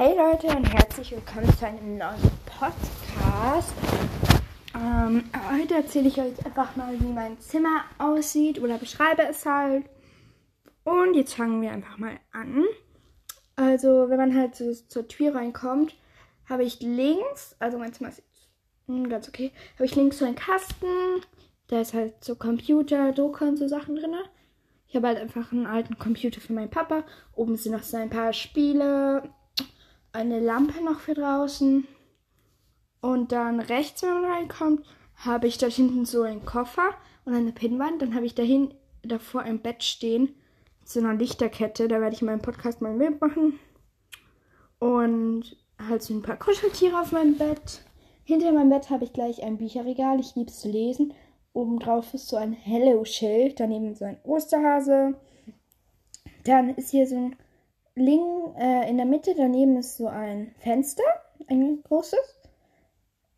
Hey Leute und herzlich willkommen zu einem neuen Podcast. Ähm, heute erzähle ich euch einfach mal, wie mein Zimmer aussieht oder beschreibe es halt. Und jetzt fangen wir einfach mal an. Also, wenn man halt so zur Tür reinkommt, habe ich links, also mein Zimmer ist jetzt ganz okay, habe ich links so einen Kasten. Da ist halt so Computer, Drucker und so Sachen drin. Ich habe halt einfach einen alten Computer für meinen Papa. Oben sind noch so ein paar Spiele, eine Lampe noch für draußen. Und dann rechts, wenn man reinkommt, habe ich da hinten so einen Koffer und eine Pinnwand. Dann habe ich dahin davor ein Bett stehen so einer Lichterkette. Da werde ich in meinem Podcast mal ein Bild machen. Und halt so ein paar Kuscheltiere auf meinem Bett. Hinter meinem Bett habe ich gleich ein Bücherregal. Ich liebe es zu lesen. Obendrauf ist so ein Hello-Schild. Daneben so ein Osterhase. Dann ist hier so ein Link, äh, in der Mitte daneben ist so ein Fenster, ein großes.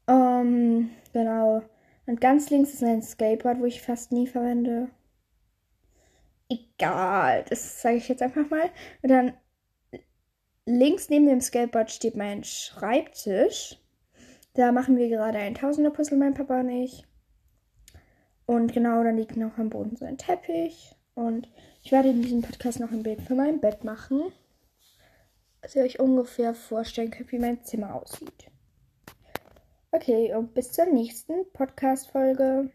Ähm, genau. Und ganz links ist ein Skateboard, wo ich fast nie verwende. Egal, das sage ich jetzt einfach mal. Und dann links neben dem Skateboard steht mein Schreibtisch. Da machen wir gerade ein Tausender-Puzzle, mein Papa und ich. Und genau, dann liegt noch am Boden so ein Teppich. Und ich werde in diesem Podcast noch ein Bild für mein Bett machen dass ihr euch ungefähr vorstellen könnt, wie mein Zimmer aussieht. Okay, und bis zur nächsten Podcast-Folge.